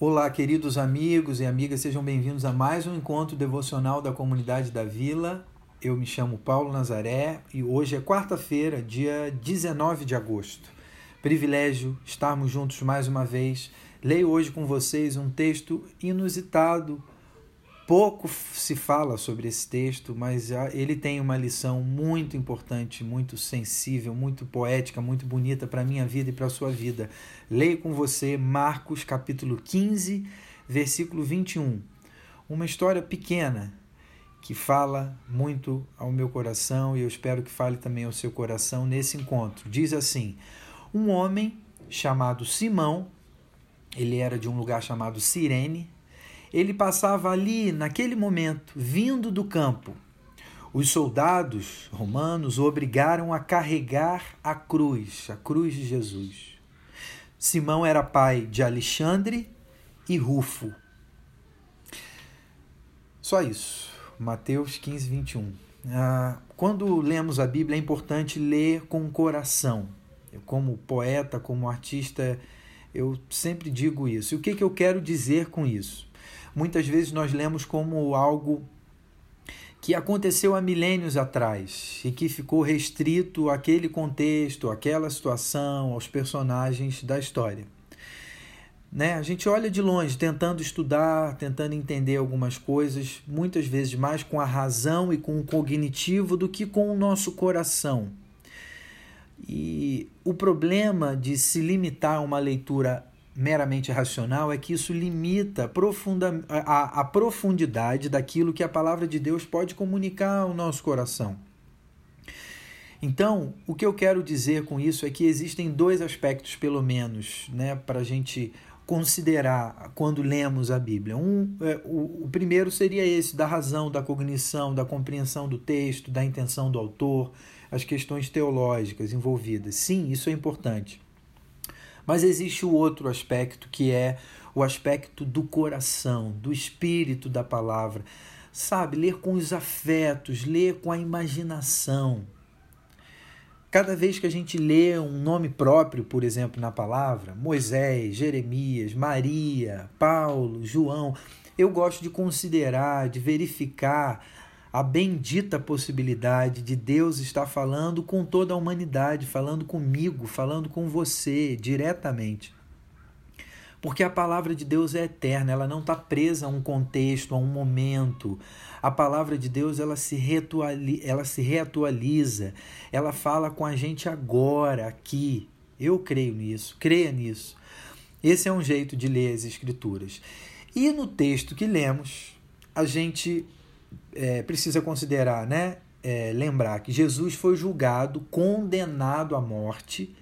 Olá, queridos amigos e amigas, sejam bem-vindos a mais um encontro devocional da comunidade da Vila. Eu me chamo Paulo Nazaré e hoje é quarta-feira, dia 19 de agosto. Privilégio estarmos juntos mais uma vez. Leio hoje com vocês um texto inusitado, Pouco se fala sobre esse texto, mas ele tem uma lição muito importante, muito sensível, muito poética, muito bonita para a minha vida e para a sua vida. Leio com você Marcos capítulo 15, versículo 21. Uma história pequena que fala muito ao meu coração e eu espero que fale também ao seu coração nesse encontro. Diz assim: Um homem chamado Simão, ele era de um lugar chamado Cirene, ele passava ali, naquele momento, vindo do campo. Os soldados romanos o obrigaram a carregar a cruz, a cruz de Jesus. Simão era pai de Alexandre e Rufo. Só isso. Mateus 15, 21. Ah, quando lemos a Bíblia, é importante ler com o coração. Eu, como poeta, como artista, eu sempre digo isso. E o que, que eu quero dizer com isso? Muitas vezes nós lemos como algo que aconteceu há milênios atrás e que ficou restrito àquele contexto, àquela situação, aos personagens da história. Né? A gente olha de longe, tentando estudar, tentando entender algumas coisas, muitas vezes mais com a razão e com o cognitivo do que com o nosso coração. E o problema de se limitar a uma leitura meramente racional é que isso limita profunda, a, a profundidade daquilo que a palavra de Deus pode comunicar ao nosso coração. Então, o que eu quero dizer com isso é que existem dois aspectos, pelo menos, né, para a gente considerar quando lemos a Bíblia. Um, é, o, o primeiro seria esse, da razão, da cognição, da compreensão do texto, da intenção do autor, as questões teológicas envolvidas. Sim, isso é importante. Mas existe o outro aspecto que é o aspecto do coração, do espírito da palavra. Sabe, ler com os afetos, ler com a imaginação. Cada vez que a gente lê um nome próprio, por exemplo, na palavra, Moisés, Jeremias, Maria, Paulo, João, eu gosto de considerar, de verificar a bendita possibilidade de Deus estar falando com toda a humanidade, falando comigo, falando com você diretamente. Porque a palavra de Deus é eterna, ela não está presa a um contexto, a um momento. A palavra de Deus ela se, reatualiza, ela se reatualiza, ela fala com a gente agora, aqui. Eu creio nisso, creia nisso. Esse é um jeito de ler as Escrituras. E no texto que lemos, a gente é, precisa considerar, né? É, lembrar que Jesus foi julgado, condenado à morte,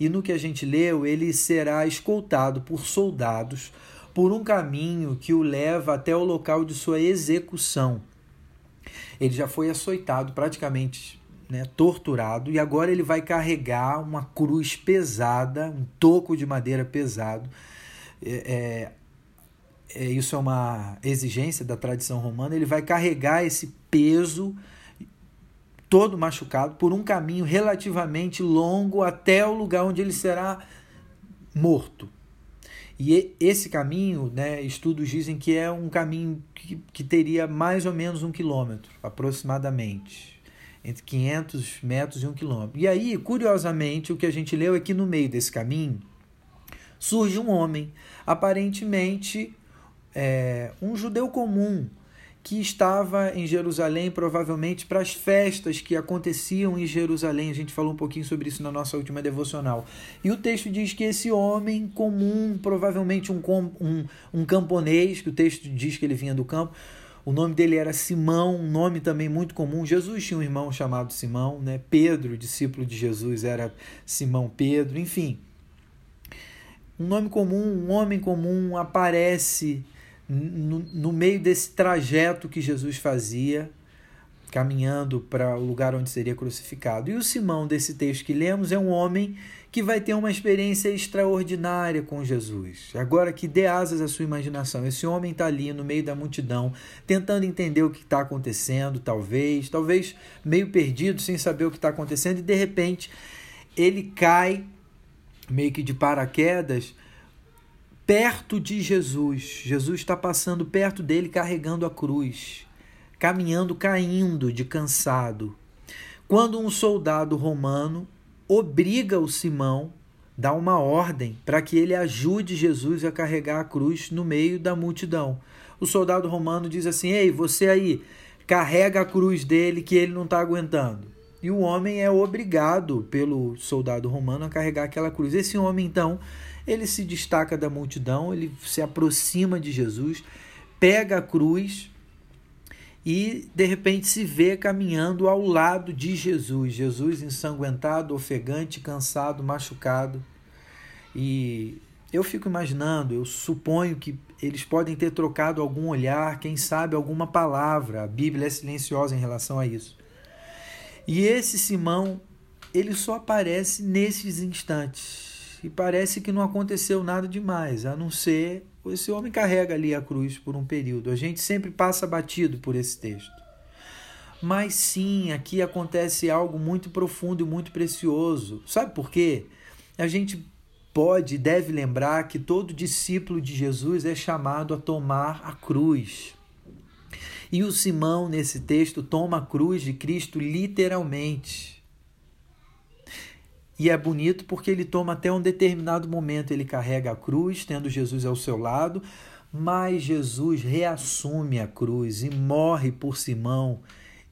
e no que a gente leu, ele será escoltado por soldados por um caminho que o leva até o local de sua execução. Ele já foi açoitado, praticamente né, torturado, e agora ele vai carregar uma cruz pesada, um toco de madeira pesado, é, é isso é uma exigência da tradição romana, ele vai carregar esse peso todo machucado por um caminho relativamente longo até o lugar onde ele será morto. E esse caminho, né, estudos dizem que é um caminho que, que teria mais ou menos um quilômetro, aproximadamente, entre 500 metros e um quilômetro. E aí, curiosamente, o que a gente leu é que no meio desse caminho surge um homem, aparentemente é, um judeu comum que estava em Jerusalém, provavelmente para as festas que aconteciam em Jerusalém. A gente falou um pouquinho sobre isso na nossa última devocional. E o texto diz que esse homem comum, provavelmente um, um, um camponês, que o texto diz que ele vinha do campo, o nome dele era Simão, um nome também muito comum. Jesus tinha um irmão chamado Simão, né? Pedro, discípulo de Jesus, era Simão Pedro, enfim. Um nome comum, um homem comum aparece no, no meio desse trajeto que Jesus fazia, caminhando para o lugar onde seria crucificado. E o Simão desse texto que lemos é um homem que vai ter uma experiência extraordinária com Jesus. Agora que dê asas à sua imaginação, esse homem está ali no meio da multidão, tentando entender o que está acontecendo, talvez, talvez meio perdido, sem saber o que está acontecendo, e de repente ele cai meio que de paraquedas perto de Jesus. Jesus está passando perto dele carregando a cruz, caminhando, caindo de cansado. Quando um soldado romano obriga o Simão, dá uma ordem para que ele ajude Jesus a carregar a cruz no meio da multidão. O soldado romano diz assim: Ei, você aí, carrega a cruz dele que ele não está aguentando. E o homem é obrigado pelo soldado romano a carregar aquela cruz. Esse homem, então, ele se destaca da multidão, ele se aproxima de Jesus, pega a cruz e de repente se vê caminhando ao lado de Jesus. Jesus ensanguentado, ofegante, cansado, machucado. E eu fico imaginando, eu suponho que eles podem ter trocado algum olhar, quem sabe alguma palavra. A Bíblia é silenciosa em relação a isso. E esse Simão, ele só aparece nesses instantes. E parece que não aconteceu nada demais, a não ser esse homem carrega ali a cruz por um período. A gente sempre passa batido por esse texto. Mas sim, aqui acontece algo muito profundo e muito precioso. Sabe por quê? A gente pode e deve lembrar que todo discípulo de Jesus é chamado a tomar a cruz. E o Simão, nesse texto, toma a cruz de Cristo literalmente. E é bonito porque ele toma até um determinado momento, ele carrega a cruz, tendo Jesus ao seu lado, mas Jesus reassume a cruz e morre por Simão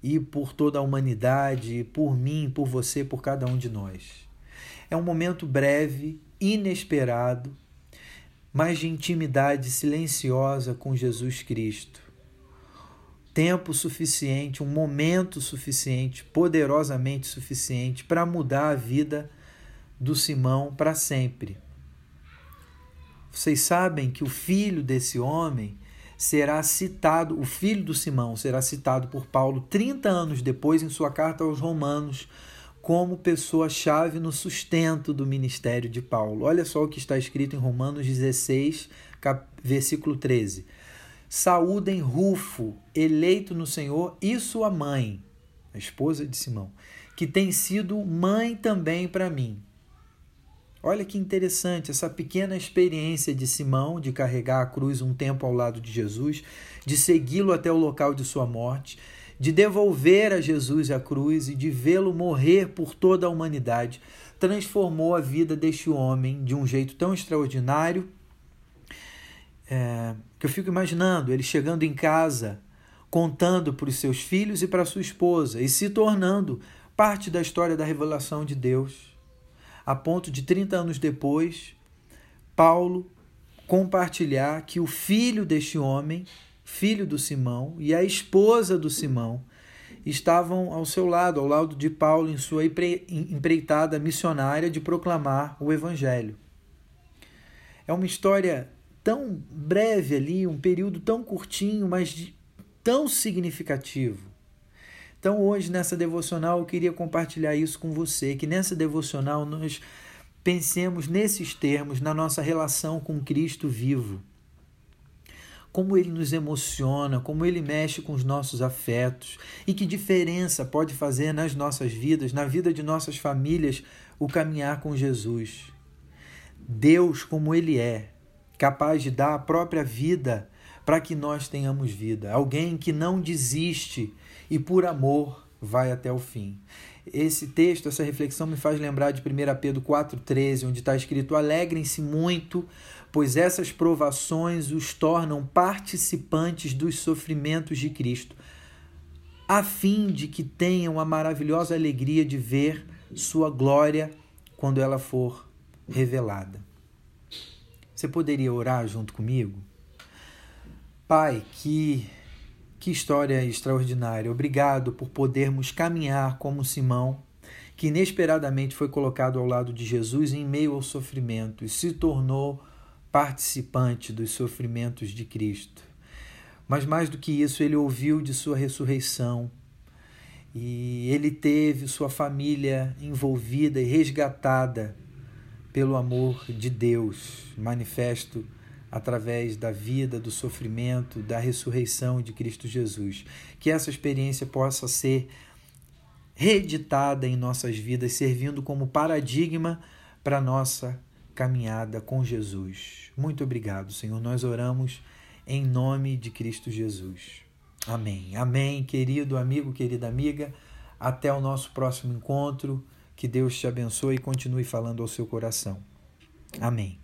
e por toda a humanidade, por mim, por você, por cada um de nós. É um momento breve, inesperado, mas de intimidade silenciosa com Jesus Cristo tempo suficiente, um momento suficiente, poderosamente suficiente para mudar a vida do Simão para sempre. Vocês sabem que o filho desse homem será citado, o filho do Simão será citado por Paulo 30 anos depois em sua carta aos Romanos como pessoa-chave no sustento do ministério de Paulo. Olha só o que está escrito em Romanos 16, versículo 13 Saúdem Rufo, eleito no Senhor, e sua mãe, a esposa de Simão, que tem sido mãe também para mim. Olha que interessante essa pequena experiência de Simão de carregar a cruz um tempo ao lado de Jesus, de segui-lo até o local de sua morte, de devolver a Jesus a cruz e de vê-lo morrer por toda a humanidade, transformou a vida deste homem de um jeito tão extraordinário é, que eu fico imaginando ele chegando em casa, contando para os seus filhos e para sua esposa e se tornando parte da história da revelação de Deus, a ponto de 30 anos depois, Paulo compartilhar que o filho deste homem, filho do Simão, e a esposa do Simão estavam ao seu lado, ao lado de Paulo, em sua empreitada missionária de proclamar o Evangelho. É uma história tão breve ali, um período tão curtinho, mas tão significativo. Então, hoje, nessa devocional, eu queria compartilhar isso com você, que nessa devocional nós pensemos nesses termos, na nossa relação com Cristo vivo. Como ele nos emociona, como ele mexe com os nossos afetos e que diferença pode fazer nas nossas vidas, na vida de nossas famílias, o caminhar com Jesus. Deus, como ele é, capaz de dar a própria vida para que nós tenhamos vida. Alguém que não desiste e por amor vai até o fim. Esse texto, essa reflexão me faz lembrar de 1 Pedro 4,13, onde está escrito: Alegrem-se muito, pois essas provações os tornam participantes dos sofrimentos de Cristo, a fim de que tenham a maravilhosa alegria de ver Sua glória quando ela for revelada. Você poderia orar junto comigo? Pai, que, que história extraordinária. Obrigado por podermos caminhar como Simão, que inesperadamente foi colocado ao lado de Jesus em meio ao sofrimento e se tornou participante dos sofrimentos de Cristo. Mas mais do que isso, ele ouviu de sua ressurreição e ele teve sua família envolvida e resgatada pelo amor de Deus, manifesto através da vida, do sofrimento, da ressurreição de Cristo Jesus. Que essa experiência possa ser reeditada em nossas vidas, servindo como paradigma para nossa caminhada com Jesus. Muito obrigado, Senhor. Nós oramos em nome de Cristo Jesus. Amém. Amém, querido amigo, querida amiga. Até o nosso próximo encontro. Que Deus te abençoe e continue falando ao seu coração. Amém.